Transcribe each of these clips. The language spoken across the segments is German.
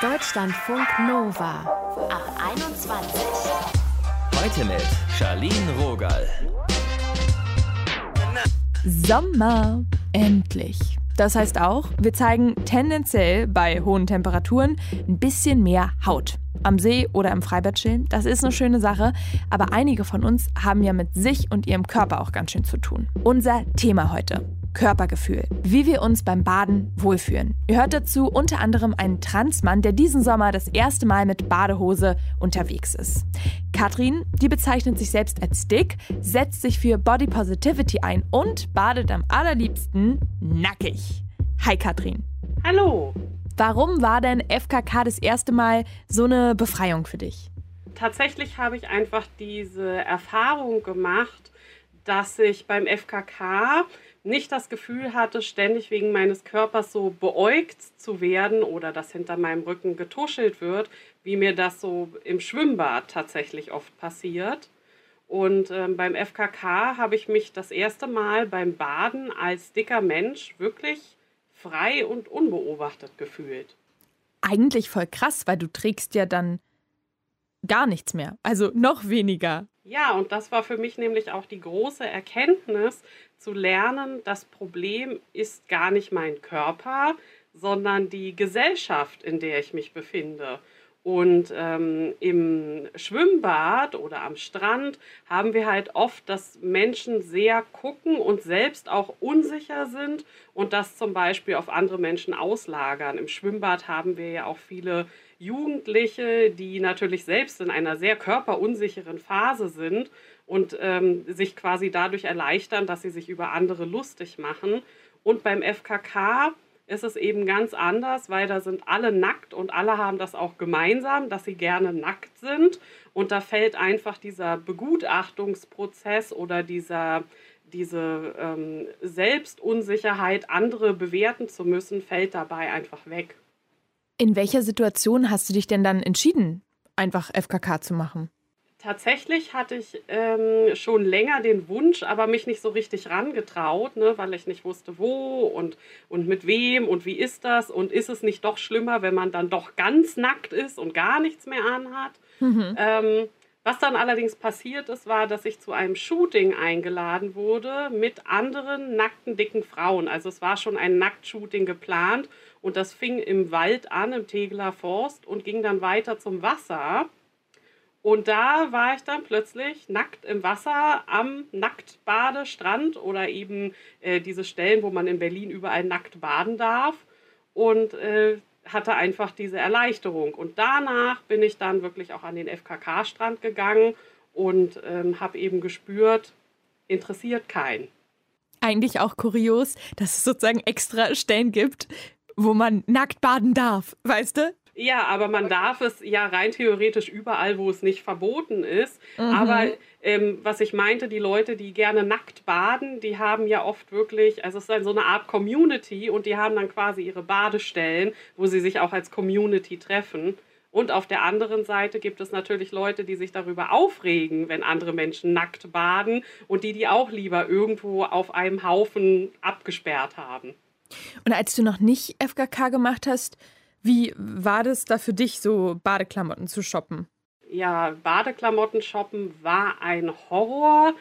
Deutschlandfunk Nova ab 21. Heute mit Charlene Rogal. Sommer. Endlich. Das heißt auch, wir zeigen tendenziell bei hohen Temperaturen ein bisschen mehr Haut. Am See oder im Freibad chillen, das ist eine schöne Sache, aber einige von uns haben ja mit sich und ihrem Körper auch ganz schön zu tun. Unser Thema heute. Körpergefühl, wie wir uns beim Baden wohlfühlen. Ihr hört dazu unter anderem einen Transmann, der diesen Sommer das erste Mal mit Badehose unterwegs ist. Katrin, die bezeichnet sich selbst als dick, setzt sich für Body Positivity ein und badet am allerliebsten nackig. Hi Katrin. Hallo. Warum war denn FKK das erste Mal so eine Befreiung für dich? Tatsächlich habe ich einfach diese Erfahrung gemacht, dass ich beim FKK nicht das Gefühl hatte, ständig wegen meines Körpers so beäugt zu werden oder dass hinter meinem Rücken getuschelt wird, wie mir das so im Schwimmbad tatsächlich oft passiert. Und ähm, beim FKK habe ich mich das erste Mal beim Baden als dicker Mensch wirklich frei und unbeobachtet gefühlt. Eigentlich voll krass, weil du trägst ja dann gar nichts mehr, also noch weniger. Ja, und das war für mich nämlich auch die große Erkenntnis, zu lernen, das Problem ist gar nicht mein Körper, sondern die Gesellschaft, in der ich mich befinde. Und ähm, im Schwimmbad oder am Strand haben wir halt oft, dass Menschen sehr gucken und selbst auch unsicher sind und das zum Beispiel auf andere Menschen auslagern. Im Schwimmbad haben wir ja auch viele Jugendliche, die natürlich selbst in einer sehr körperunsicheren Phase sind und ähm, sich quasi dadurch erleichtern, dass sie sich über andere lustig machen. Und beim FKK ist es eben ganz anders, weil da sind alle nackt und alle haben das auch gemeinsam, dass sie gerne nackt sind. Und da fällt einfach dieser Begutachtungsprozess oder dieser, diese ähm, Selbstunsicherheit, andere bewerten zu müssen, fällt dabei einfach weg. In welcher Situation hast du dich denn dann entschieden, einfach FKK zu machen? Tatsächlich hatte ich ähm, schon länger den Wunsch, aber mich nicht so richtig rangetraut, ne, weil ich nicht wusste, wo und, und mit wem und wie ist das und ist es nicht doch schlimmer, wenn man dann doch ganz nackt ist und gar nichts mehr anhat. Mhm. Ähm, was dann allerdings passiert ist, war, dass ich zu einem Shooting eingeladen wurde mit anderen nackten, dicken Frauen. Also es war schon ein Nacktshooting geplant und das fing im Wald an, im Tegeler Forst und ging dann weiter zum Wasser. Und da war ich dann plötzlich nackt im Wasser am Nacktbadestrand oder eben äh, diese Stellen, wo man in Berlin überall nackt baden darf. Und äh, hatte einfach diese Erleichterung. Und danach bin ich dann wirklich auch an den FKK-Strand gegangen und ähm, habe eben gespürt, interessiert keinen. Eigentlich auch kurios, dass es sozusagen extra Stellen gibt, wo man nackt baden darf, weißt du? Ja, aber man darf es ja rein theoretisch überall, wo es nicht verboten ist. Mhm. Aber ähm, was ich meinte, die Leute, die gerne nackt baden, die haben ja oft wirklich, also es ist dann so eine Art Community und die haben dann quasi ihre Badestellen, wo sie sich auch als Community treffen. Und auf der anderen Seite gibt es natürlich Leute, die sich darüber aufregen, wenn andere Menschen nackt baden und die, die auch lieber irgendwo auf einem Haufen abgesperrt haben. Und als du noch nicht FKK gemacht hast, wie war das da für dich, so Badeklamotten zu shoppen? Ja, Badeklamotten shoppen war ein Horror,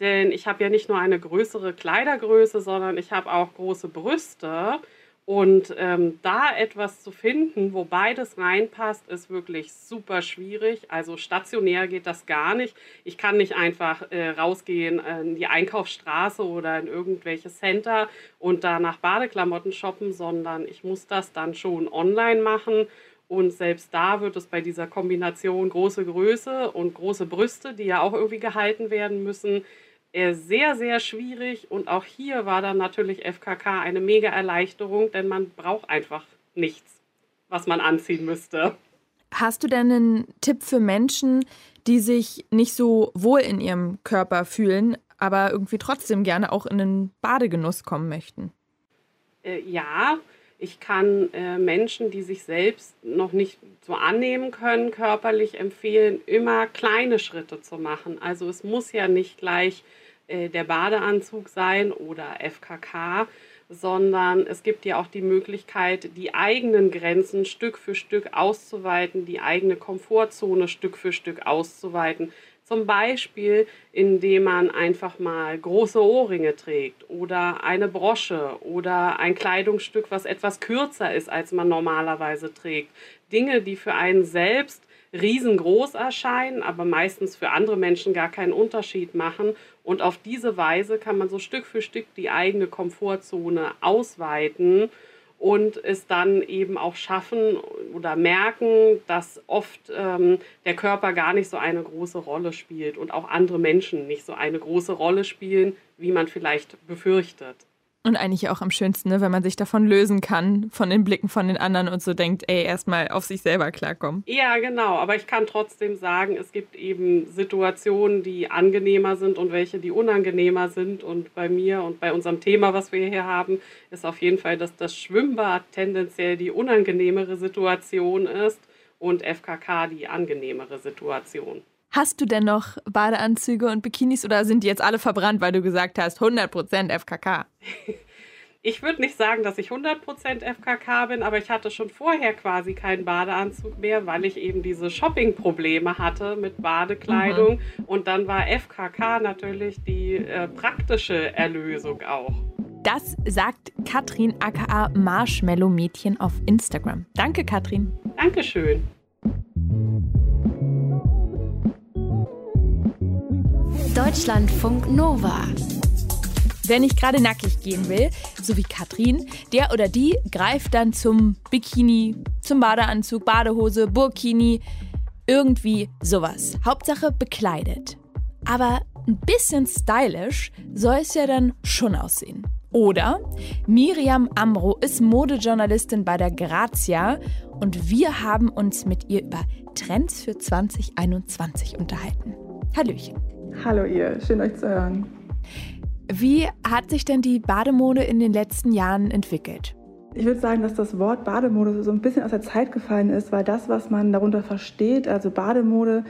denn ich habe ja nicht nur eine größere Kleidergröße, sondern ich habe auch große Brüste. Und ähm, da etwas zu finden, wo beides reinpasst, ist wirklich super schwierig. Also stationär geht das gar nicht. Ich kann nicht einfach äh, rausgehen in die Einkaufsstraße oder in irgendwelche Center und da nach Badeklamotten shoppen, sondern ich muss das dann schon online machen. Und selbst da wird es bei dieser Kombination große Größe und große Brüste, die ja auch irgendwie gehalten werden müssen, äh, sehr, sehr schwierig. Und auch hier war dann natürlich FKK eine mega Erleichterung, denn man braucht einfach nichts, was man anziehen müsste. Hast du denn einen Tipp für Menschen, die sich nicht so wohl in ihrem Körper fühlen, aber irgendwie trotzdem gerne auch in den Badegenuss kommen möchten? Äh, ja, ich kann äh, Menschen, die sich selbst noch nicht so annehmen können, körperlich empfehlen, immer kleine Schritte zu machen. Also es muss ja nicht gleich äh, der Badeanzug sein oder FKK, sondern es gibt ja auch die Möglichkeit, die eigenen Grenzen Stück für Stück auszuweiten, die eigene Komfortzone Stück für Stück auszuweiten. Zum Beispiel, indem man einfach mal große Ohrringe trägt oder eine Brosche oder ein Kleidungsstück, was etwas kürzer ist, als man normalerweise trägt. Dinge, die für einen selbst riesengroß erscheinen, aber meistens für andere Menschen gar keinen Unterschied machen. Und auf diese Weise kann man so Stück für Stück die eigene Komfortzone ausweiten und es dann eben auch schaffen oder merken, dass oft ähm, der Körper gar nicht so eine große Rolle spielt und auch andere Menschen nicht so eine große Rolle spielen, wie man vielleicht befürchtet. Und eigentlich auch am schönsten, ne, wenn man sich davon lösen kann, von den Blicken von den anderen und so denkt, ey, erstmal auf sich selber klarkommen. Ja, genau. Aber ich kann trotzdem sagen, es gibt eben Situationen, die angenehmer sind und welche, die unangenehmer sind. Und bei mir und bei unserem Thema, was wir hier haben, ist auf jeden Fall, dass das Schwimmbad tendenziell die unangenehmere Situation ist und FKK die angenehmere Situation. Hast du denn noch Badeanzüge und Bikinis oder sind die jetzt alle verbrannt, weil du gesagt hast, 100% FKK? Ich würde nicht sagen, dass ich 100% FKK bin, aber ich hatte schon vorher quasi keinen Badeanzug mehr, weil ich eben diese Shopping-Probleme hatte mit Badekleidung. Mhm. Und dann war FKK natürlich die äh, praktische Erlösung auch. Das sagt Katrin aka Marshmallow Mädchen auf Instagram. Danke, Katrin. Dankeschön. Deutschlandfunk Nova. Wer nicht gerade nackig gehen will, so wie Katrin, der oder die greift dann zum Bikini, zum Badeanzug, Badehose, Burkini, irgendwie sowas. Hauptsache bekleidet. Aber ein bisschen stylisch soll es ja dann schon aussehen. Oder Miriam Amro ist Modejournalistin bei der Grazia und wir haben uns mit ihr über Trends für 2021 unterhalten. Hallöchen. Hallo ihr, schön euch zu hören. Wie hat sich denn die Bademode in den letzten Jahren entwickelt? Ich würde sagen, dass das Wort Bademode so ein bisschen aus der Zeit gefallen ist, weil das, was man darunter versteht, also Bademode,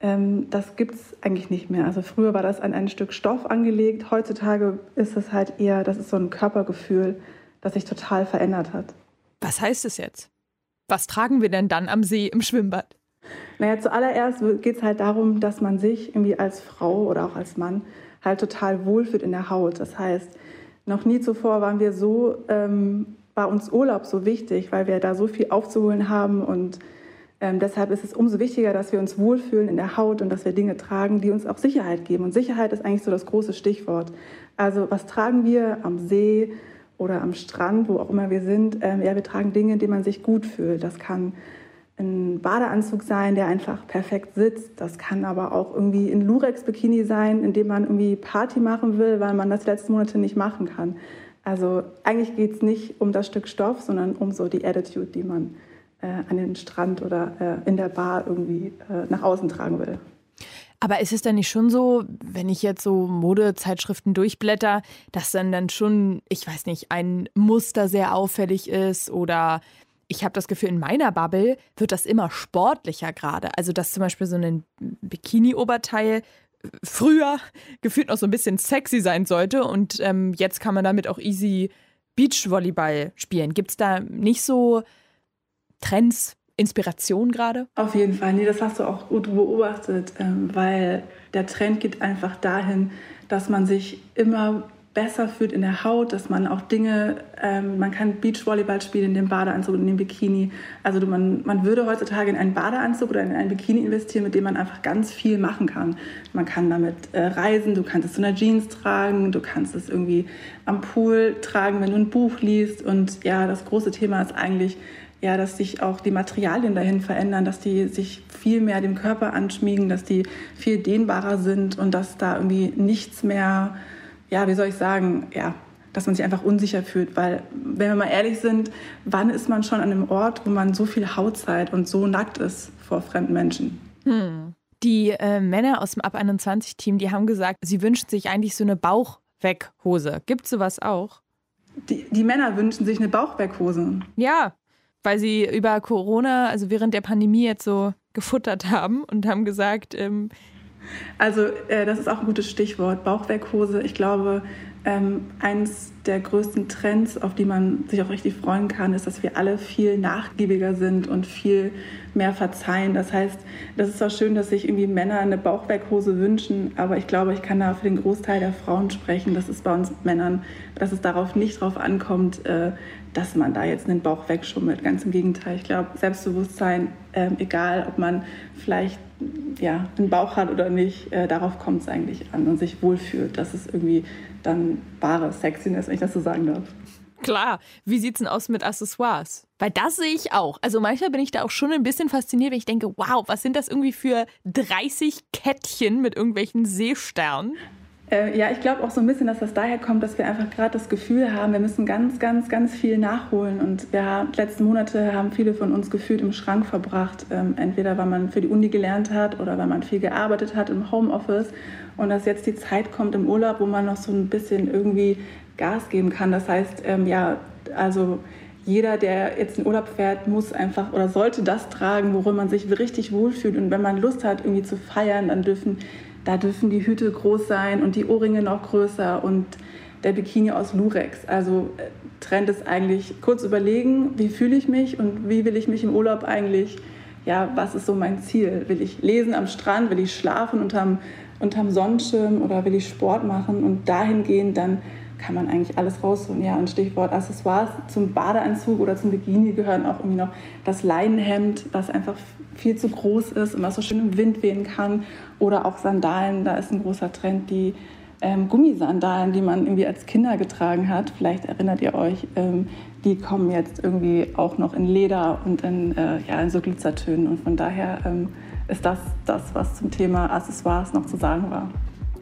ähm, das gibt es eigentlich nicht mehr. Also früher war das an ein Stück Stoff angelegt, heutzutage ist es halt eher, das ist so ein Körpergefühl, das sich total verändert hat. Was heißt es jetzt? Was tragen wir denn dann am See im Schwimmbad? Naja, zuallererst geht es halt darum, dass man sich irgendwie als Frau oder auch als Mann halt total wohlfühlt in der Haut. Das heißt, noch nie zuvor waren wir so, ähm, war uns Urlaub so wichtig, weil wir da so viel aufzuholen haben und ähm, deshalb ist es umso wichtiger, dass wir uns wohlfühlen in der Haut und dass wir Dinge tragen, die uns auch Sicherheit geben. Und Sicherheit ist eigentlich so das große Stichwort. Also was tragen wir am See oder am Strand, wo auch immer wir sind? Ähm, ja, wir tragen Dinge, in denen man sich gut fühlt. Das kann ein Badeanzug sein, der einfach perfekt sitzt. Das kann aber auch irgendwie ein Lurex-Bikini sein, in dem man irgendwie Party machen will, weil man das die letzten Monate nicht machen kann. Also eigentlich geht es nicht um das Stück Stoff, sondern um so die Attitude, die man äh, an den Strand oder äh, in der Bar irgendwie äh, nach außen tragen will. Aber ist es denn nicht schon so, wenn ich jetzt so Modezeitschriften durchblätter, dass dann dann schon, ich weiß nicht, ein Muster sehr auffällig ist oder ich habe das Gefühl, in meiner Bubble wird das immer sportlicher gerade. Also, dass zum Beispiel so ein Bikini-Oberteil früher gefühlt noch so ein bisschen sexy sein sollte und ähm, jetzt kann man damit auch easy Beachvolleyball spielen. Gibt es da nicht so Trends, Inspiration gerade? Auf jeden Fall, nee, das hast du auch gut beobachtet, ähm, weil der Trend geht einfach dahin, dass man sich immer besser fühlt in der Haut, dass man auch Dinge, ähm, man kann Beachvolleyball spielen in dem Badeanzug in dem Bikini. Also man, man würde heutzutage in einen Badeanzug oder in einen Bikini investieren, mit dem man einfach ganz viel machen kann. Man kann damit äh, reisen, du kannst es zu einer Jeans tragen, du kannst es irgendwie am Pool tragen, wenn du ein Buch liest. Und ja, das große Thema ist eigentlich, ja, dass sich auch die Materialien dahin verändern, dass die sich viel mehr dem Körper anschmiegen, dass die viel dehnbarer sind und dass da irgendwie nichts mehr ja, wie soll ich sagen, ja, dass man sich einfach unsicher fühlt, weil, wenn wir mal ehrlich sind, wann ist man schon an einem Ort, wo man so viel Haut zeigt und so nackt ist vor fremden Menschen? Hm. Die äh, Männer aus dem Ab 21-Team, die haben gesagt, sie wünschen sich eigentlich so eine Bauchweghose. Gibt es sowas auch? Die, die Männer wünschen sich eine Bauchweghose. Ja, weil sie über Corona, also während der Pandemie jetzt so gefuttert haben und haben gesagt, ähm, also äh, das ist auch ein gutes Stichwort, Bauchwerkhose. Ich glaube, ähm, eins der größten Trends, auf die man sich auch richtig freuen kann, ist, dass wir alle viel nachgiebiger sind und viel mehr verzeihen. Das heißt, das ist auch schön, dass sich irgendwie Männer eine Bauchwerkhose wünschen, aber ich glaube, ich kann da für den Großteil der Frauen sprechen, dass es bei uns Männern, dass es darauf nicht drauf ankommt, äh, dass man da jetzt einen Bauch wegschummelt. Ganz im Gegenteil. Ich glaube, Selbstbewusstsein, äh, egal ob man vielleicht ja, einen Bauch hat oder nicht, äh, darauf kommt es eigentlich an und sich wohlfühlt. Das ist irgendwie dann wahre Sexiness, wenn ich das so sagen darf. Klar, wie sieht's denn aus mit Accessoires? Weil das sehe ich auch. Also manchmal bin ich da auch schon ein bisschen fasziniert, wenn ich denke, wow, was sind das irgendwie für 30 Kettchen mit irgendwelchen Seesternen? Äh, ja, ich glaube auch so ein bisschen, dass das daher kommt, dass wir einfach gerade das Gefühl haben, wir müssen ganz, ganz, ganz viel nachholen. Und wir die letzten Monate haben viele von uns gefühlt im Schrank verbracht. Ähm, entweder weil man für die Uni gelernt hat oder weil man viel gearbeitet hat im Homeoffice. Und dass jetzt die Zeit kommt im Urlaub, wo man noch so ein bisschen irgendwie Gas geben kann. Das heißt, ähm, ja, also jeder, der jetzt in Urlaub fährt, muss einfach oder sollte das tragen, worin man sich richtig wohlfühlt. Und wenn man Lust hat, irgendwie zu feiern, dann dürfen da dürfen die Hüte groß sein und die Ohrringe noch größer und der Bikini aus Lurex. Also äh, Trend ist eigentlich kurz überlegen, wie fühle ich mich und wie will ich mich im Urlaub eigentlich, ja, was ist so mein Ziel? Will ich lesen am Strand, will ich schlafen unterm, unterm Sonnenschirm oder will ich Sport machen und dahin gehen, dann kann man eigentlich alles rausholen. Ja, und Stichwort Accessoires zum Badeanzug oder zum Bikini gehören auch irgendwie noch das Leinenhemd, was einfach viel zu groß ist und was so schön im Wind wehen kann. Oder auch Sandalen, da ist ein großer Trend, die ähm, Gummisandalen, die man irgendwie als Kinder getragen hat. Vielleicht erinnert ihr euch, ähm, die kommen jetzt irgendwie auch noch in Leder und in, äh, ja, in so Glitzertönen. Und von daher ähm, ist das das, was zum Thema Accessoires noch zu sagen war.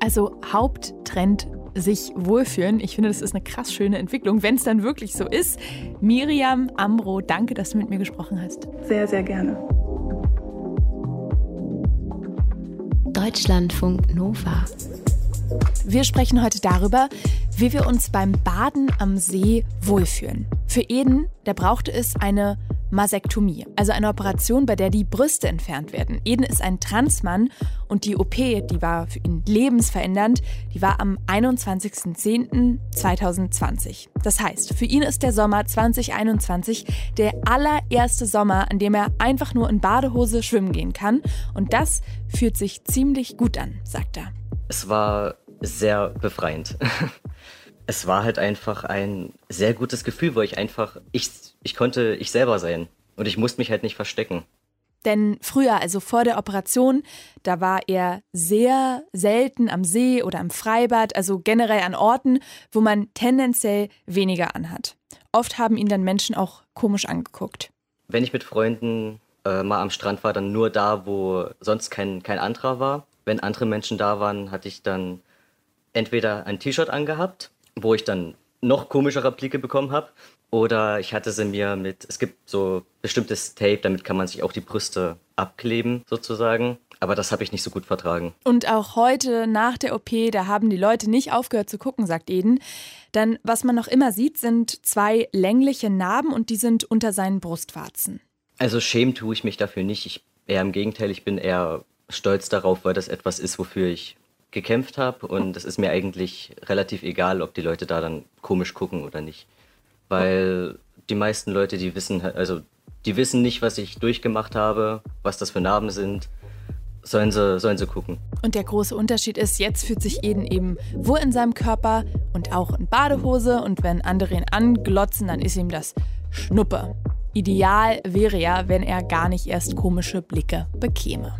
Also Haupttrend sich wohlfühlen. Ich finde, das ist eine krass schöne Entwicklung, wenn es dann wirklich so ist. Miriam Ambro, danke, dass du mit mir gesprochen hast. Sehr, sehr gerne. Deutschlandfunk Nova. Wir sprechen heute darüber, wie wir uns beim Baden am See wohlfühlen. Für Eden, der brauchte es eine Masektomie, also eine Operation, bei der die Brüste entfernt werden. Eden ist ein Transmann und die OP, die war für ihn lebensverändernd, die war am 21.10.2020. Das heißt, für ihn ist der Sommer 2021 der allererste Sommer, an dem er einfach nur in Badehose schwimmen gehen kann. Und das fühlt sich ziemlich gut an, sagt er. Es war sehr befreiend. es war halt einfach ein sehr gutes Gefühl, wo ich einfach, ich, ich konnte ich selber sein und ich musste mich halt nicht verstecken. Denn früher, also vor der Operation, da war er sehr selten am See oder im Freibad, also generell an Orten, wo man tendenziell weniger anhat. Oft haben ihn dann Menschen auch komisch angeguckt. Wenn ich mit Freunden äh, mal am Strand war, dann nur da, wo sonst kein, kein anderer war. Wenn andere Menschen da waren, hatte ich dann entweder ein T-Shirt angehabt wo ich dann noch komischere Blicke bekommen habe. Oder ich hatte sie mir mit, es gibt so bestimmtes Tape, damit kann man sich auch die Brüste abkleben sozusagen. Aber das habe ich nicht so gut vertragen. Und auch heute nach der OP, da haben die Leute nicht aufgehört zu gucken, sagt Eden. Denn was man noch immer sieht, sind zwei längliche Narben und die sind unter seinen Brustwarzen. Also schämen tue ich mich dafür nicht. Ich, eher im Gegenteil, ich bin eher stolz darauf, weil das etwas ist, wofür ich gekämpft habe und es ist mir eigentlich relativ egal, ob die Leute da dann komisch gucken oder nicht. Weil die meisten Leute, die wissen, also die wissen nicht, was ich durchgemacht habe, was das für Narben sind. Sollen sie, sollen sie gucken. Und der große Unterschied ist, jetzt fühlt sich Eden eben wohl in seinem Körper und auch in Badehose. Und wenn andere ihn anglotzen, dann ist ihm das Schnuppe. Ideal wäre ja, wenn er gar nicht erst komische Blicke bekäme.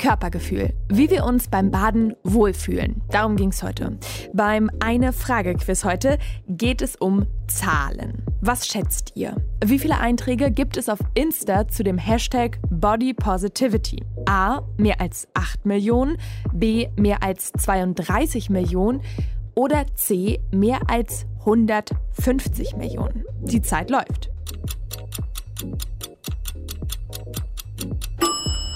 Körpergefühl. Wie wir uns beim Baden wohlfühlen. Darum ging es heute. Beim Eine-Frage-Quiz heute geht es um Zahlen. Was schätzt ihr? Wie viele Einträge gibt es auf Insta zu dem Hashtag Body Positivity? A. Mehr als 8 Millionen. B. Mehr als 32 Millionen. Oder C. Mehr als 150 Millionen. Die Zeit läuft.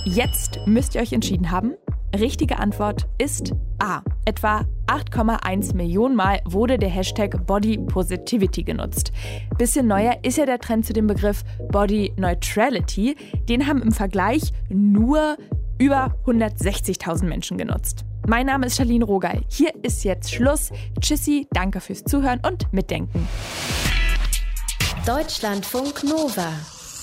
Jetzt müsst ihr euch entschieden haben. Richtige Antwort ist A. Etwa 8,1 Millionen Mal wurde der Hashtag Body Positivity genutzt. Bisschen neuer ist ja der Trend zu dem Begriff Body Neutrality. Den haben im Vergleich nur über 160.000 Menschen genutzt. Mein Name ist Charlene Rogal. Hier ist jetzt Schluss. Tschüssi, danke fürs Zuhören und Mitdenken. Deutschlandfunk Nova